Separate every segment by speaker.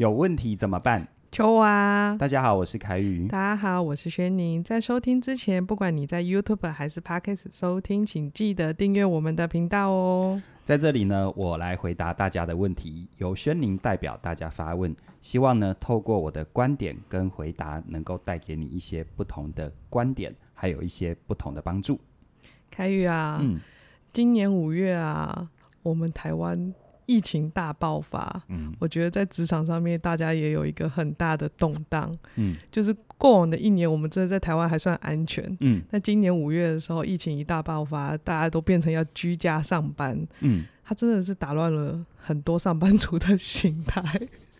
Speaker 1: 有问题怎么办？
Speaker 2: 秋啊！
Speaker 1: 大家好，我是凯宇。
Speaker 2: 大家好，我是轩宁。在收听之前，不管你在 YouTube 还是 Podcast 收听，请记得订阅我们的频道哦。
Speaker 1: 在这里呢，我来回答大家的问题，由轩宁代表大家发问，希望呢，透过我的观点跟回答，能够带给你一些不同的观点，还有一些不同的帮助。
Speaker 2: 凯宇啊，嗯，今年五月啊，我们台湾。疫情大爆发，嗯，我觉得在职场上面，大家也有一个很大的动荡，嗯，就是过往的一年，我们真的在台湾还算安全，嗯，那今年五月的时候，疫情一大爆发，大家都变成要居家上班，嗯，它真的是打乱了很多上班族的心态，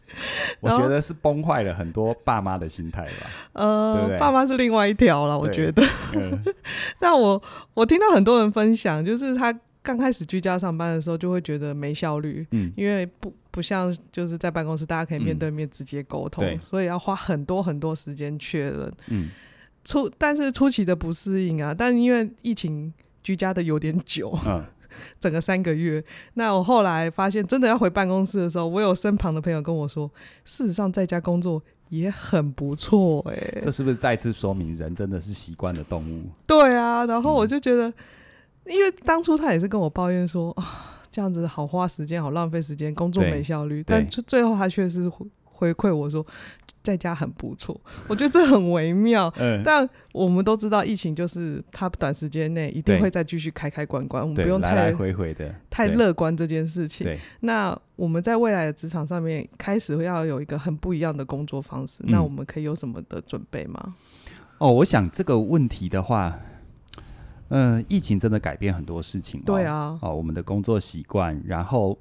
Speaker 1: 我觉得是崩坏了很多爸妈的心态吧，
Speaker 2: 呃，对对？爸妈是另外一条了，我觉得，嗯、但我我听到很多人分享，就是他。刚开始居家上班的时候，就会觉得没效率，嗯，因为不不像就是在办公室，大家可以面对面直接沟通，嗯，所以要花很多很多时间确认，嗯，初但是初期的不适应啊，但因为疫情居家的有点久，嗯，整个三个月，那我后来发现，真的要回办公室的时候，我有身旁的朋友跟我说，事实上在家工作也很不错，哎，
Speaker 1: 这是不是再次说明人真的是习惯的动物？
Speaker 2: 对啊，然后我就觉得。嗯因为当初他也是跟我抱怨说啊，这样子好花时间，好浪费时间，工作没效率。但最后他却是回馈我说，在家很不错。我觉得这很微妙。嗯。但我们都知道，疫情就是他短时间内一定会再继续开开关关，我们不用太
Speaker 1: 来来回回的
Speaker 2: 太乐观这件事情。那我们在未来的职场上面开始要有一个很不一样的工作方式，嗯。那我们可以有什么的准备吗？
Speaker 1: 哦，我想这个问题的话。嗯、呃，疫情真的改变很多事情。
Speaker 2: 对啊，
Speaker 1: 哦，我们的工作习惯，然后，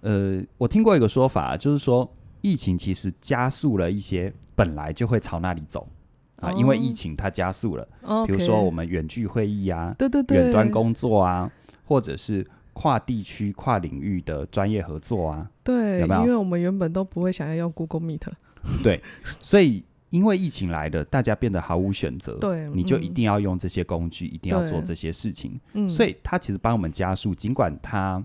Speaker 1: 呃，我听过一个说法，就是说，疫情其实加速了一些本来就会朝那里走啊，因为疫情它加速了。比如说我们远距会议啊，对对对，远端工作啊，或者是跨地区、跨领域的专业合作啊，
Speaker 2: 对，有没有？因为我们原本都不会想要用 Google Meet，
Speaker 1: 对，所以。因为疫情来的，大家变得毫无选择，对，你就一定要用这些工具，一定要做这些事情。嗯，所以他其实帮我们加速，尽管他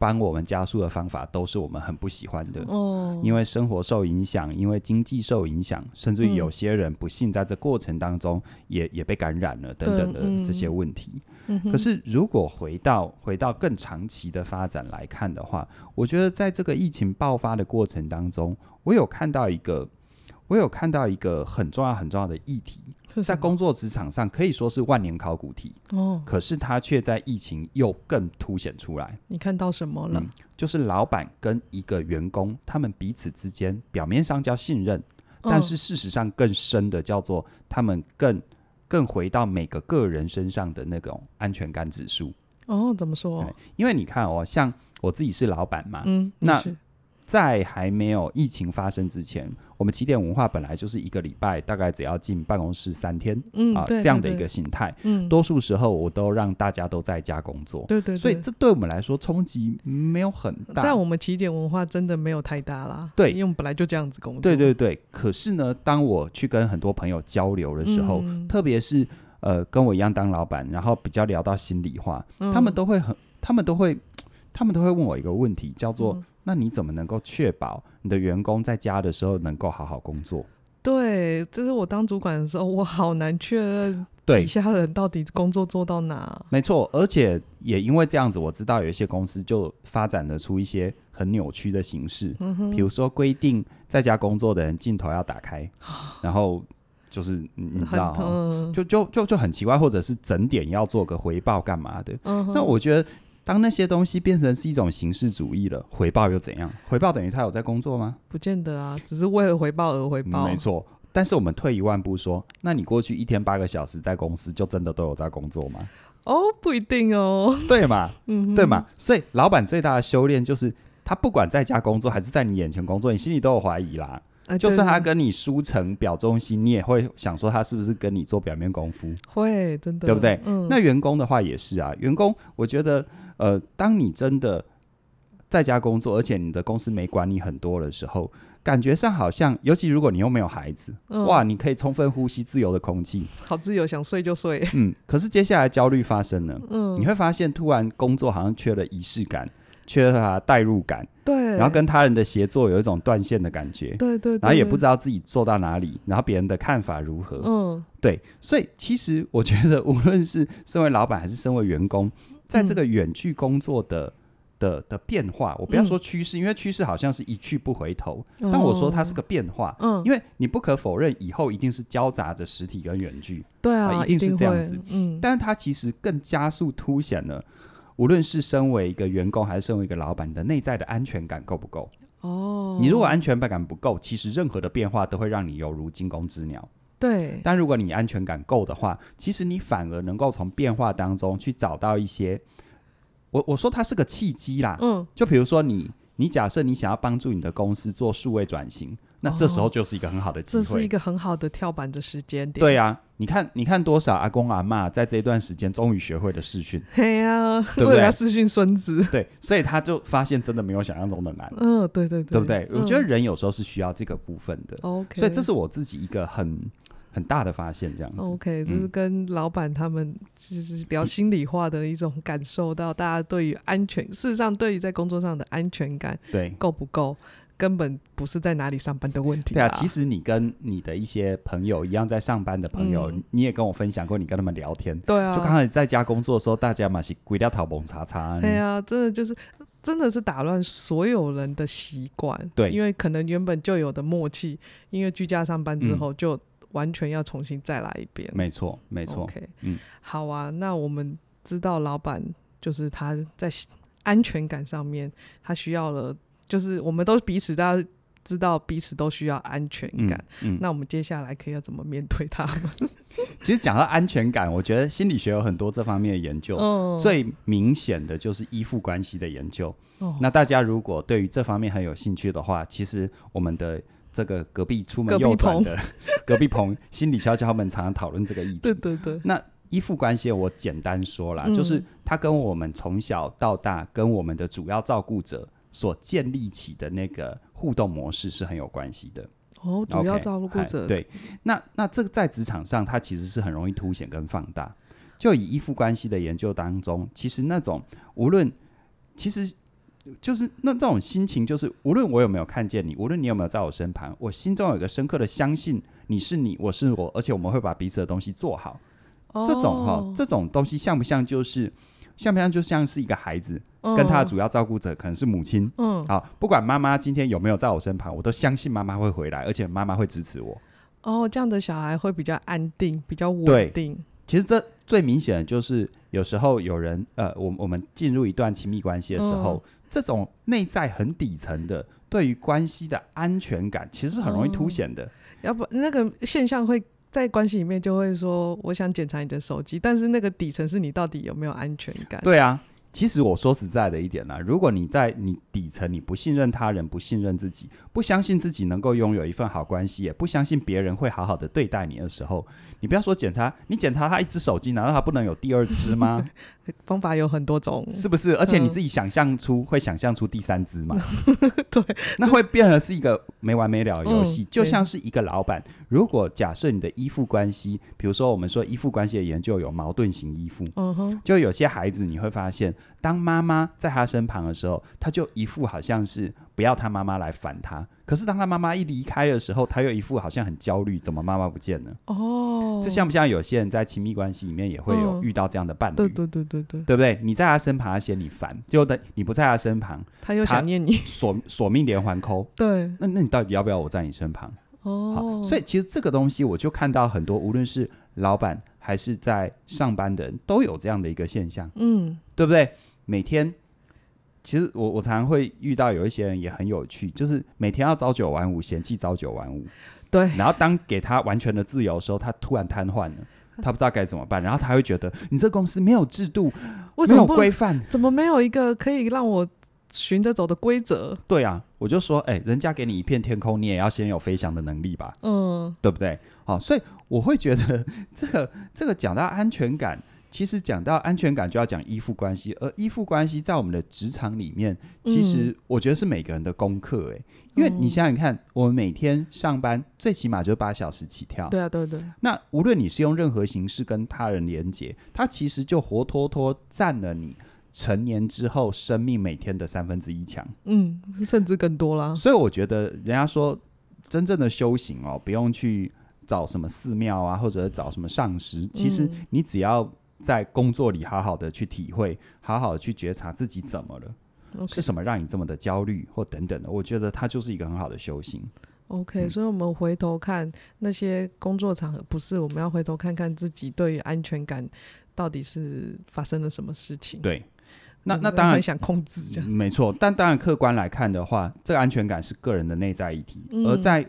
Speaker 1: 帮我们加速的方法都是我们很不喜欢的。哦，因为生活受影响，因为经济受影响，甚至于有些人不幸在这过程当中也也被感染了等等的这些问题。嗯，可是如果回到回到更长期的发展来看的话，我觉得在这个疫情爆发的过程当中，我有看到一个。我有看到一个很重要很重要的议题，在工作职场上可以说是万年考古题哦，可是它却在疫情又更凸显出来。
Speaker 2: 你看到什么了？嗯，就是
Speaker 1: 老板跟一个员工，他们彼此之间表面上叫信任，但是事实上更深的叫做他们更更回到每个个人身上的那种安全感指数。
Speaker 2: 哦，怎么说？
Speaker 1: 因为你看哦，像我自己是老板嘛，嗯，那。在还没有疫情发生之前，我们起点文化本来就是一个礼拜大概只要进办公室三天，嗯啊，这样的一个形态。嗯，多数时候我都让大家都在家工作。对对，对，所以这对我们来说冲击没有很大。
Speaker 2: 在我们起点文化真的没有太大啦。对，因为我们本来就这样子工作。
Speaker 1: 对对对。可是呢，当我去跟很多朋友交流的时候，嗯、特别是呃跟我一样当老板，然后比较聊到心里话，嗯、他们都会很，他们都会，他们都会问我一个问题，叫做。嗯那你怎么能够确保你的员工在家的时候能够好好工作？
Speaker 2: 对，就是我当主管的时候，我好难确认底下人到底工作做到哪。
Speaker 1: 没错，而且也因为这样子，我知道有一些公司就发展得出一些很扭曲的形式，嗯，比如说规定在家工作的人镜头要打开，然后就是你知道，就就就就很奇怪，或者是整点要做个回报干嘛的？嗯，那我觉得。当那些东西变成是一种形式主义了，回报又怎样？回报等于他有在工作吗？
Speaker 2: 不见得啊，只是为了回报而回报。
Speaker 1: 嗯，没错，但是我们退一万步说，那你过去一天八个小时在公司，就真的都有在工作吗？
Speaker 2: 哦，不一定哦。
Speaker 1: 对嘛？嗯，对嘛？所以老板最大的修炼就是，他不管在家工作还是在你眼前工作，你心里都有怀疑啦。啊、就算他跟你书成表忠心，你也会想说他是不是跟你做表面功夫？
Speaker 2: 会，真的，
Speaker 1: 对不对？嗯。那员工的话也是啊，员工，我觉得，呃，当你真的在家工作，而且你的公司没管你很多的时候，感觉上好像，尤其如果你又没有孩子，嗯、哇，你可以充分呼吸自由的空气，
Speaker 2: 好自由，想睡就睡。
Speaker 1: 嗯。可是接下来焦虑发生了，嗯，你会发现突然工作好像缺了仪式感。缺乏代入感，
Speaker 2: 对，
Speaker 1: 然后跟他人的协作有一种断线的感觉，
Speaker 2: 对对，
Speaker 1: 然后也不知道自己做到哪里，然后别人的看法如何，
Speaker 2: 嗯，
Speaker 1: 对，所以其实我觉得，无论是身为老板还是身为员工，在这个远距工作的的的变化，我不要说趋势，因为趋势好像是一去不回头，但我说它是个变化，嗯，因为你不可否认，以后一定是交杂着实体跟远距，
Speaker 2: 对啊，
Speaker 1: 一定是这样子，嗯，但是它其实更加速凸显了。无论是身为一个员工还是身为一个老板，你的内在的安全感够不够？
Speaker 2: 哦，
Speaker 1: 你如果安全感不够，其实任何的变化都会让你犹如惊弓之鸟。
Speaker 2: 对，
Speaker 1: 但如果你安全感够的话，其实你反而能够从变化当中去找到一些，我我说它是个契机啦。
Speaker 2: 嗯，
Speaker 1: 就比如说你，你假设你想要帮助你的公司做数位转型。那这时候就是一个很好的机会，
Speaker 2: 这是一个很好的跳板的时间点。
Speaker 1: 对啊，你看，你看多少阿公阿嬷在这一段时间终于学会了视讯，
Speaker 2: 对呀，
Speaker 1: 对不对？
Speaker 2: 视讯孙子，
Speaker 1: 对，所以他就发现真的没有想象中的难。
Speaker 2: 嗯，对对对，
Speaker 1: 对不对？我觉得人有时候是需要这个部分的。
Speaker 2: OK，
Speaker 1: 所以这是我自己一个很很大的发现，这样子。
Speaker 2: OK，这是跟老板他们其实聊心里话的一种感受到，大家对于安全，事实上对于在工作上的安全感，
Speaker 1: 对，
Speaker 2: 够不够？根本不是在哪里上班的问题。
Speaker 1: 对啊，其实你跟你的一些朋友一样，在上班的朋友，嗯、你也跟我分享过，你跟他们聊天。
Speaker 2: 对啊，
Speaker 1: 就刚开始在家工作的时候，大家嘛是鬼掉头蒙查查。
Speaker 2: 对啊，真的就是真的是打乱所有人的习惯。
Speaker 1: 对，
Speaker 2: 因为可能原本就有的默契，因为居家上班之后，就完全要重新再来一遍。
Speaker 1: 嗯、没错，没错。
Speaker 2: OK，
Speaker 1: 嗯，
Speaker 2: 好啊，那我们知道老板就是他在安全感上面，他需要了。就是我们都彼此大家知道彼此都需要安全感，
Speaker 1: 嗯嗯、
Speaker 2: 那我们接下来可以要怎么面对他们？
Speaker 1: 其实讲到安全感，我觉得心理学有很多这方面的研究，
Speaker 2: 哦、
Speaker 1: 最明显的就是依附关系的研究。
Speaker 2: 哦、
Speaker 1: 那大家如果对于这方面很有兴趣的话，其实我们的这个隔壁出门右转的隔壁棚心理悄悄们常常讨论这个议题。
Speaker 2: 对对对。
Speaker 1: 那依附关系我简单说啦，嗯、就是他跟我们从小到大跟我们的主要照顾者。所建立起的那个互动模式是很有关系的
Speaker 2: 哦，主要照顾者、okay,
Speaker 1: 对，那那这个在职场上，它其实是很容易凸显跟放大。就以依附关系的研究当中，其实那种无论其实就是那这种心情，就是无论我有没有看见你，无论你有没有在我身旁，我心中有一个深刻的相信，你是你，我是我，而且我们会把彼此的东西做好。
Speaker 2: 哦、
Speaker 1: 这种哈，这种东西像不像就是？像不像就像是一个孩子，嗯、跟他的主要照顾者可能是母亲。
Speaker 2: 嗯，
Speaker 1: 好，不管妈妈今天有没有在我身旁，我都相信妈妈会回来，而且妈妈会支持我。
Speaker 2: 哦，这样的小孩会比较安定，比较稳定。
Speaker 1: 其实这最明显的就是，有时候有人呃，我我们进入一段亲密关系的时候，嗯、这种内在很底层的对于关系的安全感，其实是很容易凸显的。
Speaker 2: 嗯、要不那个现象会。在关系里面就会说，我想检查你的手机，但是那个底层是你到底有没有安全感？
Speaker 1: 对啊。其实我说实在的一点呢、啊，如果你在你底层你不信任他人，不信任自己，不相信自己能够拥有一份好关系，也不相信别人会好好的对待你的时候，你不要说检查，你检查他一只手机，难道他不能有第二只吗？
Speaker 2: 方法有很多种，
Speaker 1: 是不是？而且你自己想象出、嗯、会想象出第三只吗？
Speaker 2: 对，
Speaker 1: 那会变成是一个没完没了的游戏，
Speaker 2: 嗯、
Speaker 1: 就像是一个老板，如果假设你的依附关系，比如说我们说依附关系的研究有矛盾型依附，
Speaker 2: 嗯哼，
Speaker 1: 就有些孩子你会发现。当妈妈在他身旁的时候，他就一副好像是不要他妈妈来烦他。可是当他妈妈一离开的时候，他又一副好像很焦虑，怎么妈妈不见了？
Speaker 2: 哦，
Speaker 1: 这像不像有些人在亲密关系里面也会有遇到这样的伴侣？
Speaker 2: 对对对对对，
Speaker 1: 对不对？你在他身旁，他嫌你烦；就等你不在他身旁，
Speaker 2: 他又想念你，
Speaker 1: 索索命连环扣。
Speaker 2: 对，
Speaker 1: 那那你到底要不要我在你身旁？
Speaker 2: 哦，
Speaker 1: 好，所以其实这个东西，我就看到很多，无论是老板还是在上班的人，都有这样的一个现象。
Speaker 2: 嗯，
Speaker 1: 对不对？每天。其实我我常常会遇到有一些人也很有趣，就是每天要朝九晚五，嫌弃朝九晚五。
Speaker 2: 对。
Speaker 1: 然后当给他完全的自由的时候，他突然瘫痪了，他不知道该怎么办。然后他会觉得，你这公司没有制度，
Speaker 2: 为什么
Speaker 1: 没有规范，
Speaker 2: 怎么没有一个可以让我循着走的规则？
Speaker 1: 对啊，我就说，哎，人家给你一片天空，你也要先有飞翔的能力吧？
Speaker 2: 嗯，
Speaker 1: 对不对？好，所以我会觉得 这个这个讲到安全感。其实讲到安全感，就要讲依附关系，而依附关系在我们的职场里面，其实我觉得是每个人的功课诶、欸，因为你想想看，我们每天上班最起码就八小时起跳，
Speaker 2: 对啊，对对。
Speaker 1: 那无论你是用任何形式跟他人连接，他其实就活脱脱占了你成年之后生命每天的三分之一强，
Speaker 2: 嗯，甚至更多啦。
Speaker 1: 所以我觉得人家说真正的修行哦，不用去找什么寺庙啊，或者找什么上师，其实你只要在工作里好好的去体会，好好的去觉察自己怎么了，Okay. 是什么让你这么的焦虑或等等的，我觉得它就是一个很好的修行。
Speaker 2: OK，、嗯、所以我们回头看那些工作场合，不是我们要回头看看自己对于安全感到底是发生了什么事情？
Speaker 1: 对。那那当然
Speaker 2: 想控制这样，
Speaker 1: 没错。但当然客观来看的话，这个安全感是个人的内在议题。嗯、而在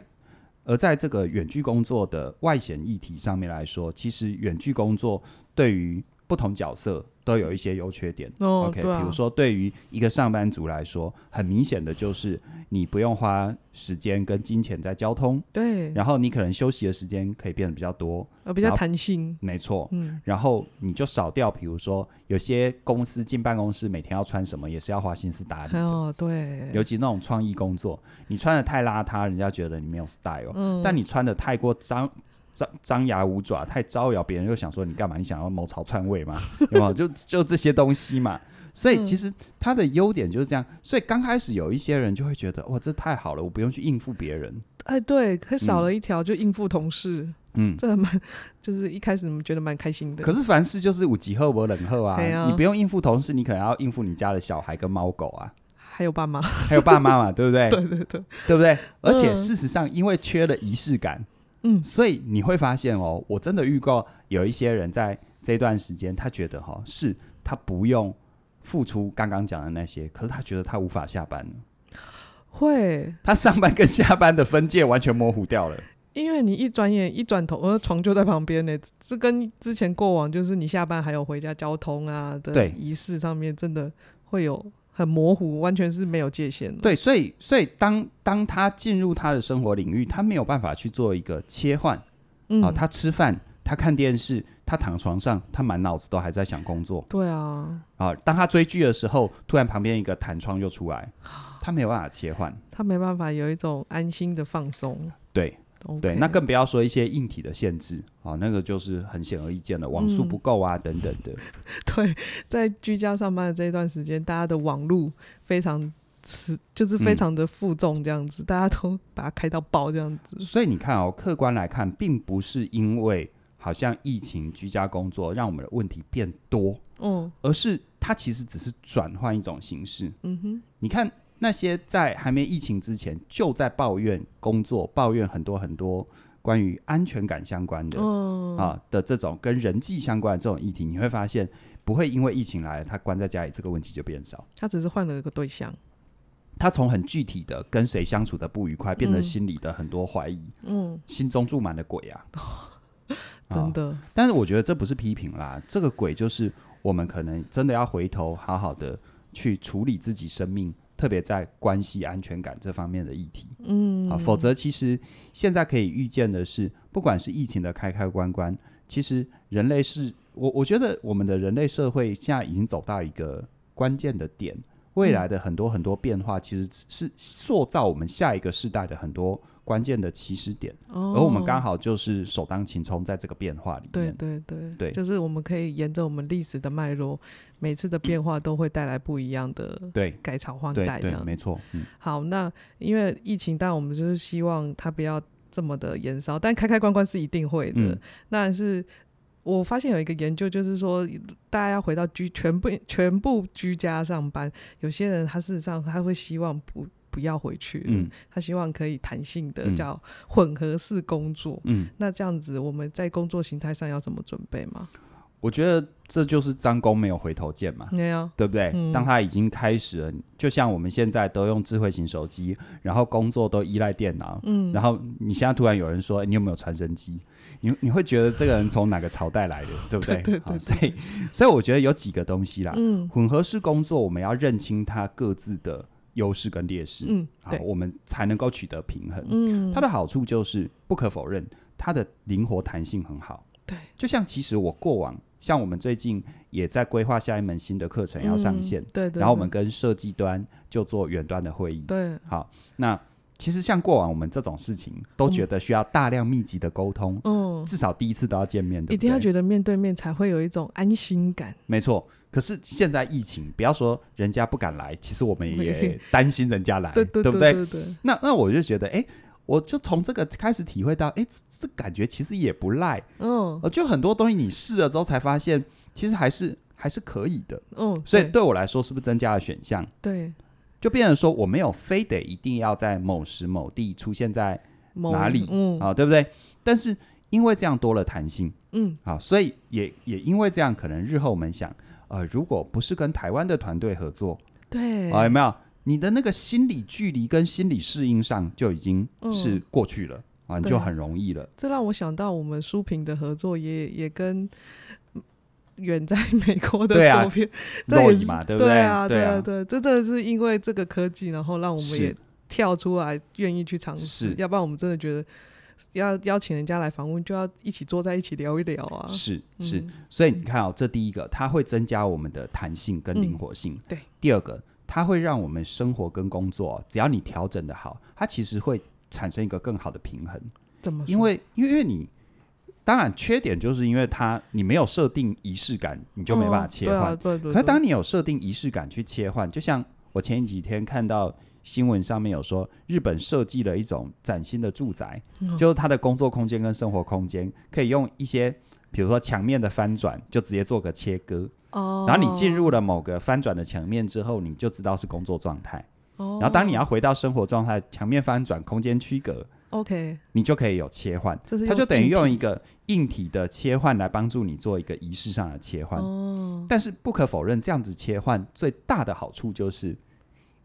Speaker 1: 而在这个远距工作的外显议题上面来说，其实远距工作对于不同角色都有一些优缺点。
Speaker 2: 哦、
Speaker 1: OK，、
Speaker 2: 啊、
Speaker 1: 比如说对于一个上班族来说，很明显的就是你不用花时间跟金钱在交通，
Speaker 2: 对，
Speaker 1: 然后你可能休息的时间可以变得比较多，
Speaker 2: 呃，比较弹性，
Speaker 1: 没错，嗯，然后你就少掉，比如说有些公司进办公室每天要穿什么，也是要花心思打理的，
Speaker 2: 哦，对，
Speaker 1: 尤其那种创意工作，你穿的太邋遢，人家觉得你没有 style，嗯，但你穿的太过张张张牙舞爪，太招摇，别人又想说你干嘛？你想要谋朝篡位吗？有没有？就 就这些东西嘛。所以其实它的优点就是这样。嗯、所以刚开始有一些人就会觉得，哇，这太好了，我不用去应付别人。
Speaker 2: 哎，对，可少了一条就应付同事。嗯，这蛮就是一开始你们觉得蛮开心的。
Speaker 1: 可是凡事就是五级后不冷后啊，啊你不用应付同事，你可能要应付你家的小孩跟猫狗啊，
Speaker 2: 还有爸妈，
Speaker 1: 还有爸妈嘛，对不对？
Speaker 2: 对对对，
Speaker 1: 对不对？而且事实上，因为缺了仪式感，嗯，所以你会发现哦，我真的遇过有一些人在这段时间，他觉得哈、哦，是他不用。付出刚刚讲的那些，可是他觉得他无法下班，
Speaker 2: 会，
Speaker 1: 他上班跟下班的分界完全模糊掉了。
Speaker 2: 因为你一转眼一转头，我的床就在旁边呢，这跟之前过往就是你下班还有回家交通啊的仪式上面，真的会有很模糊，完全是没有界限。
Speaker 1: 对，所以所以当当他进入他的生活领域，他没有办法去做一个切换。嗯，啊，他吃饭，他看电视。他躺床上，他满脑子都还在想工作。
Speaker 2: 对啊，
Speaker 1: 啊，当他追剧的时候，突然旁边一个弹窗又出来，他没有办法切换，
Speaker 2: 他没办法有一种安心的放
Speaker 1: 松。对.对，那更不要说一些硬体的限制啊，那个就是很显而易见的，网速不够啊，嗯、等等的。
Speaker 2: 对，在居家上班的这一段时间，大家的网路非常就是非常的负重，这样子，嗯、大家都把它开到爆，这样子。
Speaker 1: 所以你看哦，客观来看，并不是因为。好像疫情居家工作让我们的问题变多，嗯，而是它其实只是转换一种形式。嗯哼，你看那些在还没疫情之前就在抱怨工作、抱怨很多很多关于安全感相关的，嗯啊的这种跟人际相关的这种议题，你会发现不会因为疫情来了，他关在家里这个问题就变少。
Speaker 2: 他只是换了一个对象，
Speaker 1: 他从很具体的跟谁相处的不愉快，变得心里的很多怀疑，嗯，心中住满了鬼啊。
Speaker 2: 真的、哦，
Speaker 1: 但是我觉得这不是批评啦，这个鬼就是我们可能真的要回头好好的去处理自己生命，特别在关系安全感这方面的议题。嗯，啊，否则其实现在可以预见的是，不管是疫情的开开关关，其实人类是我我觉得我们的人类社会现在已经走到一个关键的点，未来的很多很多变化，其实是塑造我们下一个世代的很多。关键的起始点，哦、而我们刚好就是首当其冲在这个变化里面。
Speaker 2: 对对对
Speaker 1: 对，
Speaker 2: 就是我们可以沿着我们历史的脉络，每次的变化都会带来不一样的对改朝换代这样。
Speaker 1: 对，没错。嗯、
Speaker 2: 好，那因为疫情，但我们就是希望它不要这么的延烧，但开开关关是一定会的。嗯、那是我发现有一个研究，就是说大家要回到居全部全部居家上班，有些人他事实上他会希望不。不要回去，嗯，他希望可以弹性的叫混合式工作，嗯，那这样子我们在工作形态上要怎么准备吗？
Speaker 1: 我觉得这就是张弓没有回头箭嘛，
Speaker 2: 没有，
Speaker 1: 对不对？嗯，当他已经开始了，就像我们现在都用智慧型手机，然后工作都依赖电脑，嗯，然后你现在突然有人说，欸，你有没有传真机？你你会觉得这个人从哪个朝代来的，对不对？
Speaker 2: 对对对对，
Speaker 1: 所以所以我觉得有几个东西啦，嗯，混合式工作我们要认清它各自的。优势跟劣势，嗯，好，我们才能够取得平衡。嗯，它的好处就是不可否认，它的灵活弹性很好。
Speaker 2: 对，
Speaker 1: 就像其实我过往，像我们最近也在规划下一门新的课程要上线，
Speaker 2: 嗯、对，对，对，
Speaker 1: 然后我们跟设计端就做远端的会议。
Speaker 2: 对，
Speaker 1: 好，那其实像过往我们这种事情，都觉得需要大量密集的沟通，嗯，至少第一次都要见面，对不对？
Speaker 2: 一定要觉得面对面才会有一种安心感。
Speaker 1: 没错。可是现在疫情，不要说人家不敢来，其实我们也担心人家来，对不对？那那我就觉得，哎，我就从这个开始体会到，哎，这感觉其实也不赖。嗯，就很多东西你试了之后才发现，其实还是还是可以的。嗯，所以对我来说，是不是增加了选项？
Speaker 2: 对，
Speaker 1: 就变成说我没有非得一定要在某时某地出现在哪里，嗯，啊，对不对？但是因为这样多了弹性，嗯，好，所以也也因为这样，可能日后我们想。呃，如果不是跟台湾的团队合作，
Speaker 2: 对，
Speaker 1: 啊，有没有你的那个心理距离跟心理适应上就已经是过去了，嗯、啊，你就很容易了。
Speaker 2: 这让我想到我们书评的合作也，也也跟远在美国的作品，
Speaker 1: 对嘛，对不对？
Speaker 2: 对啊，对啊，对，这真的是因为这个科技，然后让我们也跳出来愿意去尝试，要不然我们真的觉得。要邀请人家来访问，就要一起坐在一起聊一聊啊！
Speaker 1: 是是，嗯、所以你看哦，这第一个，它会增加我们的弹性跟灵活性。
Speaker 2: 嗯、对，
Speaker 1: 第二个，它会让我们生活跟工作，只要你调整的好，它其实会产生一个更好的平衡。
Speaker 2: 怎么？
Speaker 1: 因为因为你当然缺点就是因为它你没有设定仪式感，你就没办法切换。哦、对、啊、对，对对。可是当你有设定仪式感去切换，就像我前几天看到。新闻上面有说，日本设计了一种崭新的住宅，嗯、就是它的工作空间跟生活空间可以用一些，比如说墙面的翻转，就直接做个切割。哦。然后你进入了某个翻转的墙面之后，你就知道是工作状态。哦。然后当你要回到生活状态，墙面翻转，空间区隔。OK。你就可以有切换。它就等于用一个硬体的切换来帮助你做一个仪式上的切换。哦。但是不可否认，这样子切换最大的好处就是。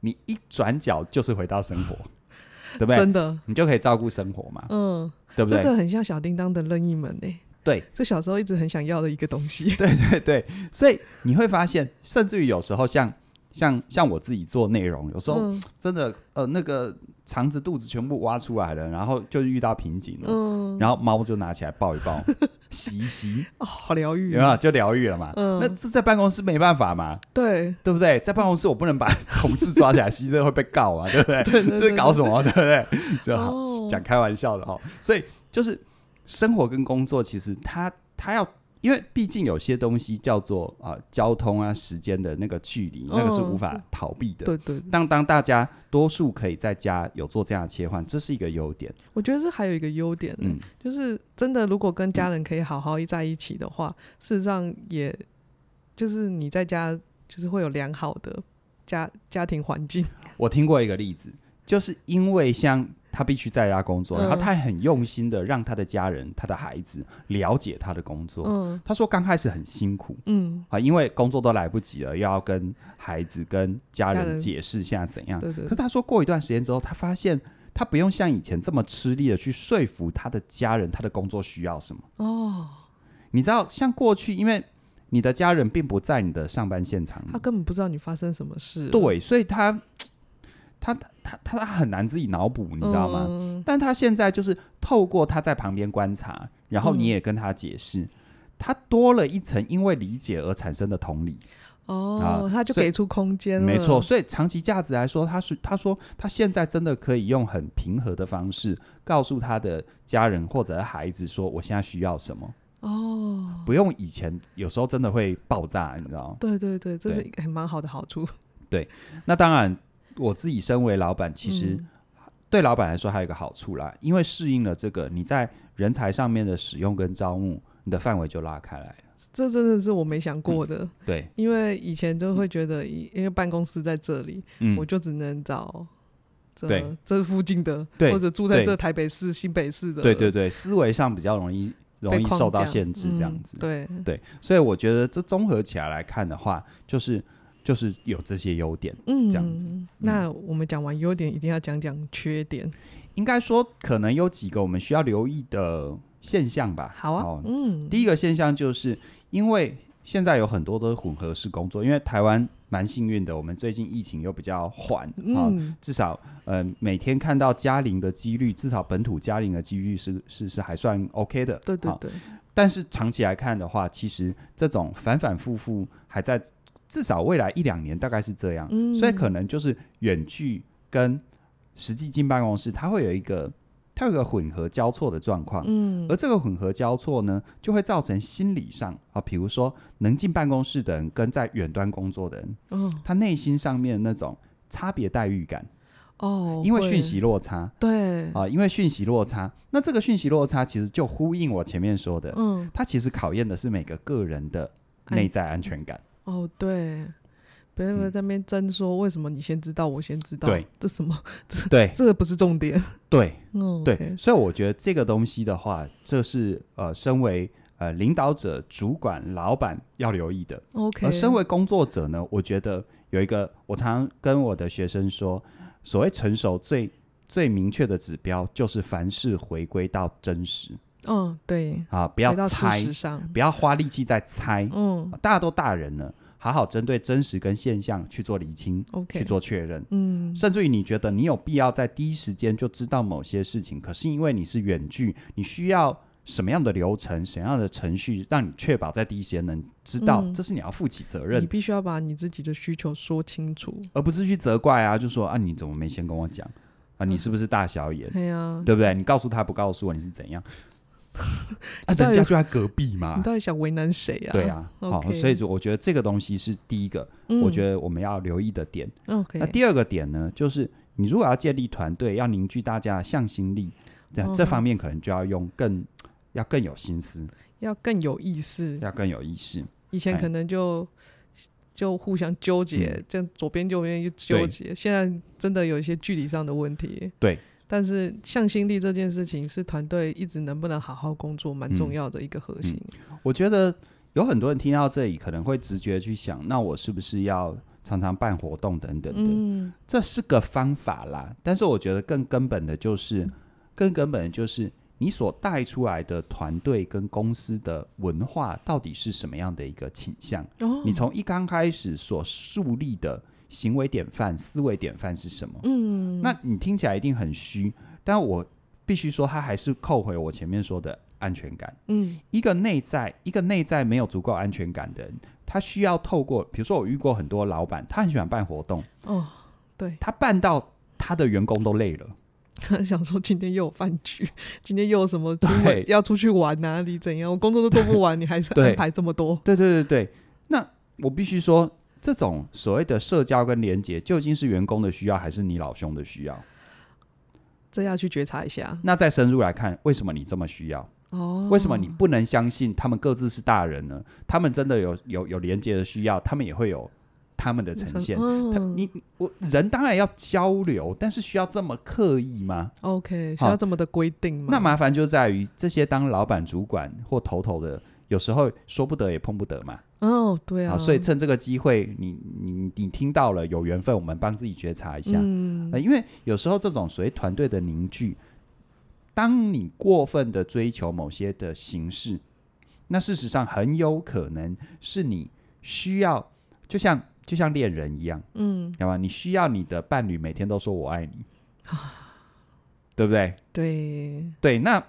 Speaker 1: 你一转角就是回到生活，对不对？
Speaker 2: 真的，
Speaker 1: 你就可以照顾生活嘛。嗯，对不对？
Speaker 2: 这个很像小叮当的任意门诶、欸。
Speaker 1: 对，
Speaker 2: 这小时候一直很想要的一个东西。
Speaker 1: 对对对，所以你会发现，甚至于有时候像像像我自己做内容，有时候真的、嗯、呃那个。肠子、肚子全部挖出来了，然后就遇到瓶颈了，嗯、然后猫就拿起来抱一抱，洗一洗，
Speaker 2: 哦，好疗愈，
Speaker 1: 有没有？就疗愈了嘛。嗯、那这在办公室没办法嘛？
Speaker 2: 对，
Speaker 1: 对不对？在办公室我不能把 同事抓起来洗，这会被告啊，对不 对？这是搞什么？对不对？就好讲开玩笑的哈。所以就是生活跟工作，其实他他要。因为毕竟有些东西叫做啊、呃、交通啊时间的那个距离，那个是无法逃避的。对对。当当大家多数可以在家有做这样的切换，这是一个优点。
Speaker 2: 我觉得这还有一个优点，嗯，就是真的如果跟家人可以好好在一起的话，嗯、事实上也就是你在家就是会有良好的家家庭环境。
Speaker 1: 我听过一个例子，就是因为像。他必须在家工作，然后他很用心的让他的家人、他的孩子了解他的工作。嗯，他说刚开始很辛苦，嗯啊，因为工作都来不及了，要跟孩子、跟家人解释现在怎样。对对。可他说过一段时间之后，他发现他不用像以前这么吃力的去说服他的家人，他的工作需要什么。哦，你知道，像过去，因为你的家人并不在你的上班现场，
Speaker 2: 他根本不知道你发生什么事。
Speaker 1: 对，所以他。他他他他很难自己脑补，你知道吗？嗯、但他现在就是透过他在旁边观察，然后你也跟他解释，嗯、他多了一层因为理解而产生的同理。
Speaker 2: 哦，啊、他就给出空间了。
Speaker 1: 没错，所以长期价值来说，他是他说他现在真的可以用很平和的方式告诉他的家人或者孩子说，我现在需要什么。哦，不用以前有时候真的会爆炸，你知道吗？
Speaker 2: 对对对，这是一个很蛮好的好处。
Speaker 1: 对，那当然。我自己身为老板，其实对老板来说还有一个好处啦，因为适应了这个，你在人才上面的使用跟招募，你的范围就拉开来了。
Speaker 2: 这真的是我没想过的。
Speaker 1: 嗯、对，因
Speaker 2: 为以前就会觉得，因为办公室在这里，嗯、我就只能找这
Speaker 1: 对
Speaker 2: 这附近的，或者住在这台北市、新北市的。
Speaker 1: 对对对，思维上比较容易容易受到限制，这样子。
Speaker 2: 嗯、对
Speaker 1: 对，所以我觉得这综合起来来看的话，就是。就是有这些优点，嗯，这样子。
Speaker 2: 那我们讲完优点，一定要讲讲缺点。
Speaker 1: 应该说，可能有几个我们需要留意的现象吧。
Speaker 2: 好啊，哦、嗯。
Speaker 1: 第一个现象就是，因为现在有很多都是混合式工作，因为台湾蛮幸运的，我们最近疫情又比较缓，嗯、哦，至少呃每天看到加零的几率，至少本土加零的几率是是是还算 OK 的。
Speaker 2: 对对对。
Speaker 1: 但是长期来看的话，其实这种反反复复还在。至少未来一两年大概是这样，嗯、所以可能就是远距跟实际进办公室，它会有一个它有一个混合交错的状况，嗯，而这个混合交错呢，就会造成心理上啊，比如说能进办公室的人跟在远端工作的人，哦，他内心上面那种差别待遇感。哦，因为讯息落差，
Speaker 2: 对。
Speaker 1: 啊，因为讯息落差，那这个讯息落差其实就呼应我前面说的，嗯，它其实考验的是每个个人的内在安全感。
Speaker 2: 哦，对，别人在那边争说为什么你先知道，我先知道，
Speaker 1: 对，
Speaker 2: 这什么？
Speaker 1: 对，
Speaker 2: 这个不是重点。
Speaker 1: 对，嗯，对，所以我觉得这个东西的话，这是呃，身为呃领导者、主管、老板要留意的。OK，而身为工作者呢，我觉得有一个，我常常跟我的学生说。所谓成熟最最明确的指标，就是凡事回归到真实。
Speaker 2: 嗯，对。
Speaker 1: 啊，不要猜，不要花力气在猜。嗯，大家都大人了，好好针对真实跟现象去做厘清，Okay. 去做确认。嗯，甚至于你觉得你有必要在第一时间就知道某些事情，可是因为你是远距，你需要。什么样的流程，什么样的程序，让你确保在第一时间能知道？嗯、这是你要负起责任。
Speaker 2: 你必须要把你自己的需求说清楚，
Speaker 1: 而不是去责怪啊，就说啊，你怎么没先跟我讲啊？你是不是大小眼？对呀、啊，对不对？你告诉他不告诉我，你是怎样？啊，人家就在隔壁嘛。
Speaker 2: 你到底想为难谁啊？
Speaker 1: 对啊，好 Okay，所以说我觉得这个东西是第一个，嗯、我觉得我们要留意的
Speaker 2: 点。
Speaker 1: 那第二个点呢，就是你如果要建立团队，要凝聚大家的向心力，这、方面可能就要用更。要更有心思，
Speaker 2: 要更有意思，
Speaker 1: 要更有意思。
Speaker 2: 以前可能就就互相纠结，嗯、这样左边右边就纠结。现在真的有一些距离上的问题。
Speaker 1: 对，
Speaker 2: 但是向心力这件事情是团队一直能不能好好工作蛮重要的一个核心。
Speaker 1: 嗯嗯、我觉得有很多人听到这里可能会直觉去想，那我是不是要常常办活动等等的？嗯，这是个方法啦。但是我觉得更根本的就是，嗯、更根本的就是。你所带出来的团队跟公司的文化到底是什么样的一个倾向？哦、你从一刚开始所树立的行为典范、思维典范是什么？嗯，那你听起来一定很虚，但我必须说，他还是扣回我前面说的安全感。嗯，一个内在一个内在没有足够安全感的人，他需要透过，比如说我遇过很多老板，他很喜欢办活动。
Speaker 2: 哦，对，
Speaker 1: 他办到他的员工都累了。
Speaker 2: 想说今天又有饭局，今天又有什么出门要出去玩哪里怎样？我工作都做不完，你还是安排这么多？
Speaker 1: 对对对对，那我必须说，这种所谓的社交跟连接，究竟是员工的需要，还是你老兄的需要？
Speaker 2: 这要去觉察一下。
Speaker 1: 那再深入来看，为什么你这么需要？哦，为什么你不能相信他们各自是大人呢？他们真的有有有连接的需要，他们也会有。他们的呈现，嗯、他你我人当然要交流，但是需要这么刻意吗
Speaker 2: ？OK，需要这么的规定吗？
Speaker 1: 那麻烦就在于这些当老板、主管或头头的，有时候说不得也碰不得嘛。
Speaker 2: 哦，对啊。
Speaker 1: 所以趁这个机会，你你你听到了有缘分，我们帮自己觉察一下。嗯、呃，因为有时候这种所谓团队的凝聚，当你过分的追求某些的形式，那事实上很有可能是你需要，就像。就像恋人一样，嗯，知道吗？你需要你的伴侣每天都说我爱你，啊，对不对？
Speaker 2: 对
Speaker 1: 对。那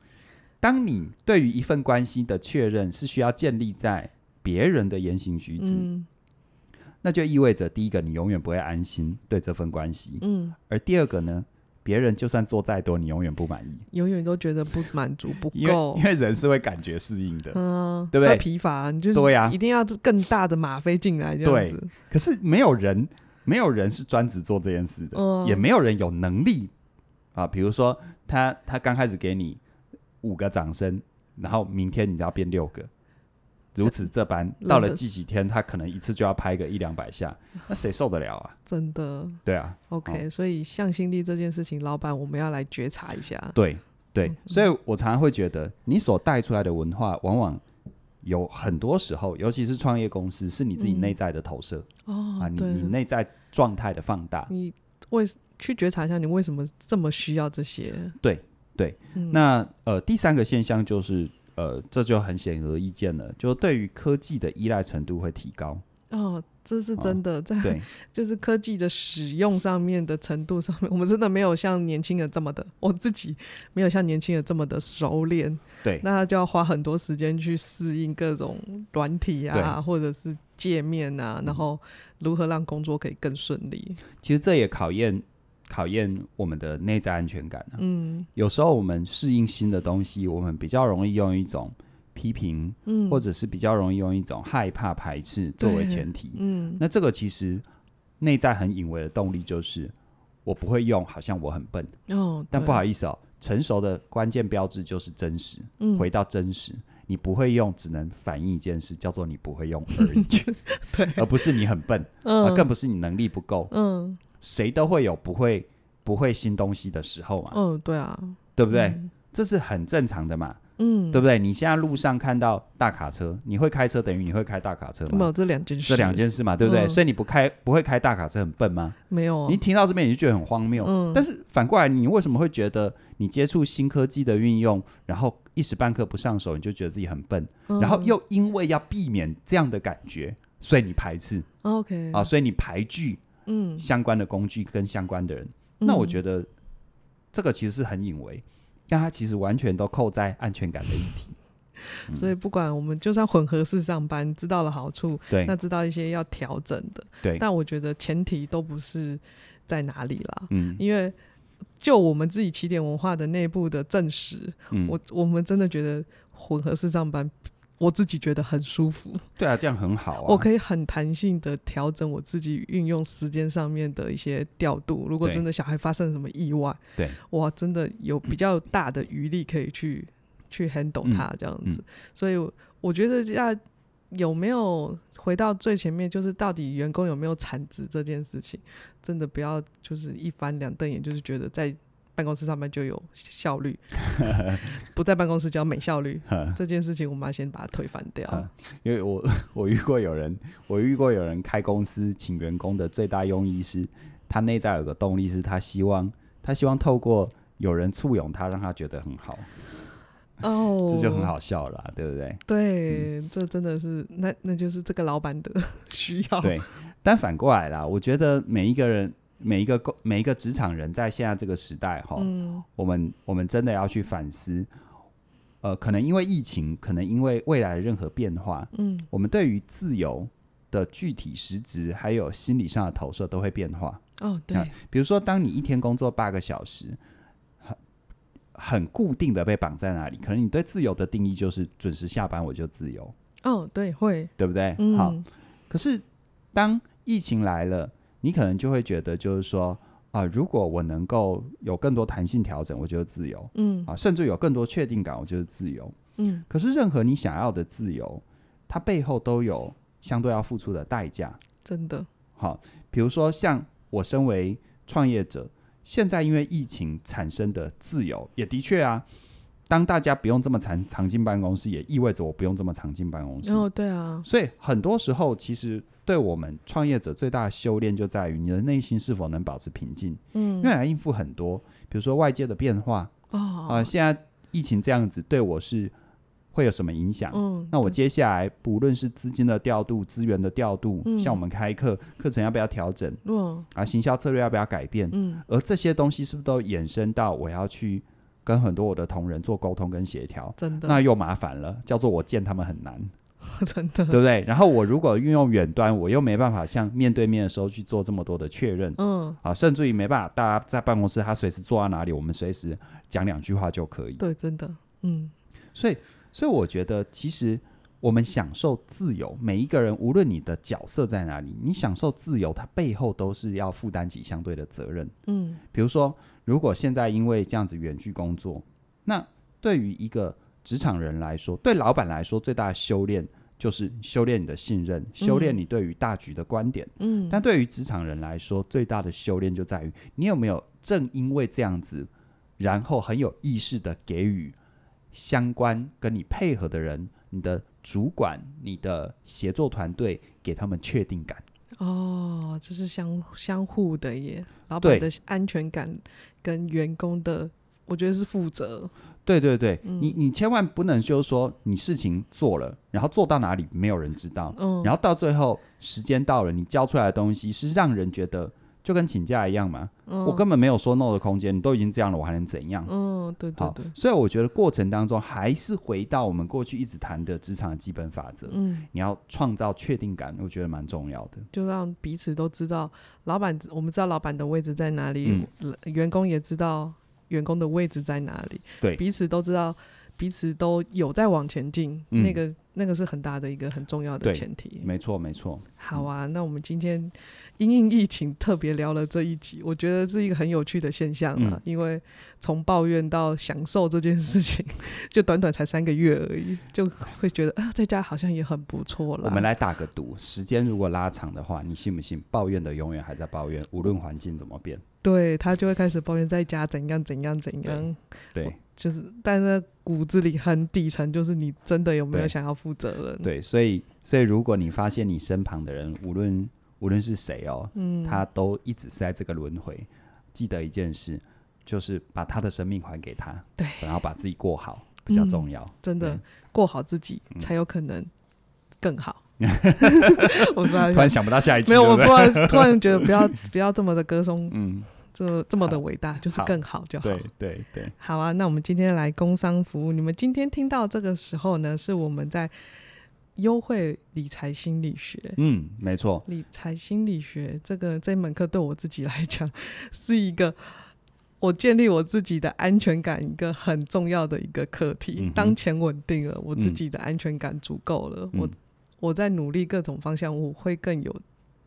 Speaker 1: 当你对于一份关系的确认是需要建立在别人的言行举止，嗯，那就意味着第一个，你永远不会安心对这份关系，嗯，而第二个呢？别人就算做再多，你永远不满意，
Speaker 2: 永远都觉得不满足不 够，
Speaker 1: 因为人是会感觉适应的，嗯，对不对？
Speaker 2: 疲乏，你就是对呀，一定要更大的吗啡进来这样子。
Speaker 1: 对，可是没有人，没有人是专职做这件事的，嗯、也没有人有能力啊。比如说他，他刚开始给你五个掌声，然后明天你就要变六个。如此这般，到了第几天，他可能一次就要拍个一两百下，那谁受得了啊？
Speaker 2: 真的，
Speaker 1: 对啊。
Speaker 2: OK，哦，所以向心力这件事情，老板我们要来觉察一下。
Speaker 1: 对对，所以我常常会觉得，你所带出来的文化，往往有很多时候，尤其是创业公司，是你自己内在的投射。哦，啊，你你内在状态的放大。
Speaker 2: 你为去觉察一下，你为什么这么需要这些？
Speaker 1: 对对，嗯，那呃，第三个现象就是。呃，这就很显而易见了，就对于科技的依赖程度会提高。
Speaker 2: 哦，这是真的，
Speaker 1: 哦、
Speaker 2: 在对 就是科技的使用上面的程度上面，我们真的没有像年轻人这么的，我自己没有像年轻人这么的熟练。
Speaker 1: 对，
Speaker 2: 那他就要花很多时间去适应各种软体啊，或者是界面啊，然后如何让工作可以更顺利。
Speaker 1: 其实这也考验。考验我们的内在安全感、啊、嗯，有时候我们适应新的东西，我们比较容易用一种批评，嗯，或者是比较容易用一种害怕、排斥作为前提。嗯，那这个其实内在很隐微的动力就是我不会用，好像我很笨。哦，但不好意思哦，成熟的关键标志就是真实。嗯，回到真实。你不会用，只能反映一件事，叫做你不会用而已，对，而不是你很笨，嗯、而更不是你能力不够。嗯，谁都会有不会不会新东西的时候嘛。
Speaker 2: 嗯，对啊，
Speaker 1: 对不对？嗯、这是很正常的嘛。嗯，对不对？你现在路上看到大卡车，你会开车等于你会开大卡车吗？
Speaker 2: 没有这两件事，
Speaker 1: 这两件事嘛，对不对？嗯、所以你不开不会开大卡车很笨吗？
Speaker 2: 没有、啊，
Speaker 1: 你听到这边你就觉得很荒谬。嗯，但是反过来，你为什么会觉得你接触新科技的运用，然后一时半刻不上手，你就觉得自己很笨？嗯、然后又因为要避免这样的感觉，所以你排斥。
Speaker 2: OK，
Speaker 1: 啊，所以你排拒嗯相关的工具跟相关的人。嗯、那我觉得这个其实是很隐微，但它其实完全都扣在安全感的议题。
Speaker 2: 所以不管我们就算混合式上班，知道了好处，
Speaker 1: 对，
Speaker 2: 那知道一些要调整的，
Speaker 1: 对。
Speaker 2: 但我觉得前提都不是在哪里啦，嗯，因为就我们自己起点文化的内部的证实，嗯，我我们真的觉得混合式上班，我自己觉得很舒服。
Speaker 1: 对啊，这样很好啊，
Speaker 2: 我可以很弹性的调整我自己运用时间上面的一些调度。如果真的小孩发生什么意外，
Speaker 1: 对，
Speaker 2: 我真的有比较大的余力可以去。去 handle 它这样子，嗯嗯、所以我觉得要有没有回到最前面，就是到底员工有没有产值这件事情，真的不要就是一翻两瞪眼，就是觉得在办公室上班就有效率，不在办公室就要没效率，这件事情我们要先把它推翻掉。
Speaker 1: 因为我 我遇过有人，我遇过有人开公司请员工的最大用意是，他内在有个动力，是他希望他希望透过有人簇拥他，让他觉得很好。哦，oh, 这就很好笑了，对不对？
Speaker 2: 对，嗯、这真的是那那就是这个老板的需要。
Speaker 1: 对，但反过来啦，我觉得每一个人、每一个工、每一个职场人，在现在这个时代，哈、嗯，我们我们真的要去反思。呃，可能因为疫情，可能因为未来的任何变化，嗯，我们对于自由的具体实质，还有心理上的投射，都会变化。
Speaker 2: 哦，对，
Speaker 1: 比如说，当你一天工作八个小时。很很固定的被绑在那里，可能你对自由的定义就是准时下班我就自由。
Speaker 2: 哦，对，会，
Speaker 1: 对不对？嗯、好，可是当疫情来了，你可能就会觉得，就是说啊、呃，如果我能够有更多弹性调整，我就是自由。嗯，啊，甚至有更多确定感，我就是自由。嗯，可是任何你想要的自由，它背后都有相对要付出的代价。
Speaker 2: 真的。
Speaker 1: 好，比如说像我身为创业者。现在因为疫情产生的自由，也的确啊，当大家不用这么常常进办公室，也意味着我不用这么常进办公室。
Speaker 2: 哦，对啊。
Speaker 1: 所以很多时候，其实对我们创业者最大的修炼就在于你的内心是否能保持平静。嗯，因为来应付很多，比如说外界的变化。哦。啊、呃，现在疫情这样子对我是。会有什么影响？嗯，那我接下来不论是资金的调度、资源的调度，嗯、像我们开课课程要不要调整？嗯，啊，行销策略要不要改变？嗯，而这些东西是不是都衍生到我要去跟很多我的同仁做沟通跟协调？
Speaker 2: 真的，
Speaker 1: 那又麻烦了，叫做我见他们很难，
Speaker 2: 真的，
Speaker 1: 对不对？然后我如果运用远端，我又没办法像面对面的时候去做这么多的确认，嗯，啊，甚至于没办法，大家在办公室，他随时坐在哪里，我们随时讲两句话就可以。
Speaker 2: 对，真的，嗯，
Speaker 1: 所以。所以我觉得，其实我们享受自由，每一个人无论你的角色在哪里，你享受自由，它背后都是要负担起相对的责任。嗯，比如说，如果现在因为这样子远距工作，那对于一个职场人来说，对老板来说，最大的修炼就是修炼你的信任，修炼你对于大局的观点。嗯，但对于职场人来说，最大的修炼就在于你有没有正因为这样子，然后很有意识的给予。相关跟你配合的人，你的主管、你的协作团队，给他们确定感。
Speaker 2: 哦，这是相相互的耶。老板的安全感跟员工的，我觉得是负责。
Speaker 1: 对对对，嗯、你你千万不能就是说你事情做了，然后做到哪里没有人知道，嗯，然后到最后时间到了，你交出来的东西是让人觉得就跟请假一样嘛。嗯、我根本没有说 no 的空间，你都已经这样了，我还能怎样？嗯。
Speaker 2: 哦，对对对。
Speaker 1: 所以我觉得过程当中还是回到我们过去一直谈的职场的基本法则。嗯，你要创造确定感，我觉得蛮重要的。
Speaker 2: 就让彼此都知道，老板我们知道老板的位置在哪里，嗯、员工也知道员工的位置在哪里。
Speaker 1: 对，
Speaker 2: 彼此都知道，彼此都有在往前进。嗯、那个那个是很大的一个很重要的前提。
Speaker 1: 没错没错。
Speaker 2: 好啊，那我们今天。因应疫情特别聊了这一集，我觉得是一个很有趣的现象啊。嗯、因为从抱怨到享受这件事情，就短短才三个月而已，就会觉得啊，在家好像也很不错了。
Speaker 1: 我们来打个赌，时间如果拉长的话，你信不信抱怨的永远还在抱怨，无论环境怎么变，
Speaker 2: 对他就会开始抱怨在家怎样怎样怎样。
Speaker 1: 对，对
Speaker 2: 就是，但是骨子里很底层就是你真的有没有想要负责任？
Speaker 1: 对，对，所以，所以如果你发现你身旁的人无论无论是谁哦，嗯，他都一直是在这个轮回。记得一件事，就是把他的生命还给他，
Speaker 2: 对，
Speaker 1: 然后把自己过好比较重要。嗯、
Speaker 2: 真的、嗯、过好自己，才有可能更好。嗯、我突然
Speaker 1: 突然想不到下一句，
Speaker 2: 没有，我突然突然觉得不要 不要这么的歌颂，嗯，这这么的伟大，就是更好就好。
Speaker 1: 对对对，
Speaker 2: 好啊。那我们今天来工商服务，你们今天听到这个时候呢，是我们在。优惠理财心理学，
Speaker 1: 嗯，没错，
Speaker 2: 理财心理学这个这门课对我自己来讲 是一个我建立我自己的安全感一个很重要的一个课题。嗯、当钱稳定了，我自己的安全感足够了，嗯、我我在努力各种方向，我会更有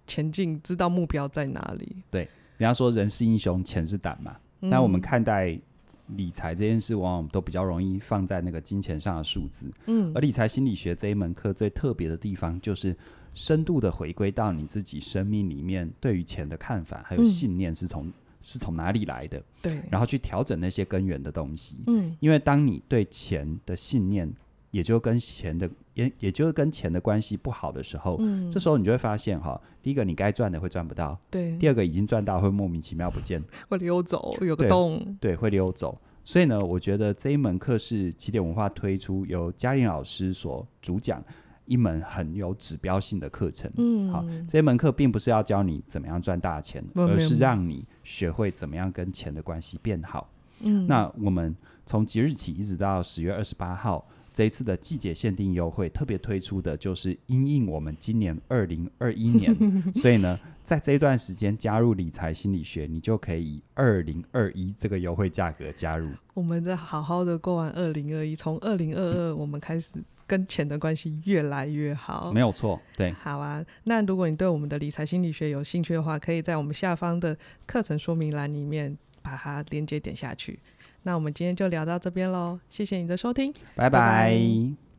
Speaker 2: 前进，知道目标在哪里。
Speaker 1: 对，人家说人是英雄，钱是胆嘛。那、嗯、我们看待。理财这件事往往都比较容易放在那个金钱上的数字，嗯，而理财心理学这一门课最特别的地方，就是深度的回归到你自己生命里面对于钱的看法，还有信念是从、嗯、是从哪里来的，
Speaker 2: 对，
Speaker 1: 然后去调整那些根源的东西，嗯，因为当你对钱的信念，也就跟钱的也也就是跟钱的关系不好的时候，嗯，这时候你就会发现哈，第一个你该赚的会赚不到，
Speaker 2: 对，
Speaker 1: 第二个已经赚到会莫名其妙不见，
Speaker 2: 会溜走，有个洞，
Speaker 1: 对，对，会溜走。所以呢，我觉得这一门课是起点文化推出，由嘉玲老师所主讲一门很有指标性的课程。嗯，好，这一门课并不是要教你怎么样赚大钱，嗯、而是让你学会怎么样跟钱的关系变好。嗯，那我们从即日起一直到十月二十八号。这一次的季节限定优惠，特别推出的就是因应我们今年二零二一年，所以呢，在这一段时间加入理财心理学，你就可以以二零二一这个优惠价格加入。
Speaker 2: 我们在好好的过完二零二一，从二零二二我们开始跟钱的关系越来越好，
Speaker 1: 没有错，对。
Speaker 2: 好啊，那如果你对我们的理财心理学有兴趣的话，可以在我们下方的课程说明栏里面把它连接点下去。那我们今天就聊到这边喽，谢谢你的收听，
Speaker 1: 拜拜。拜拜。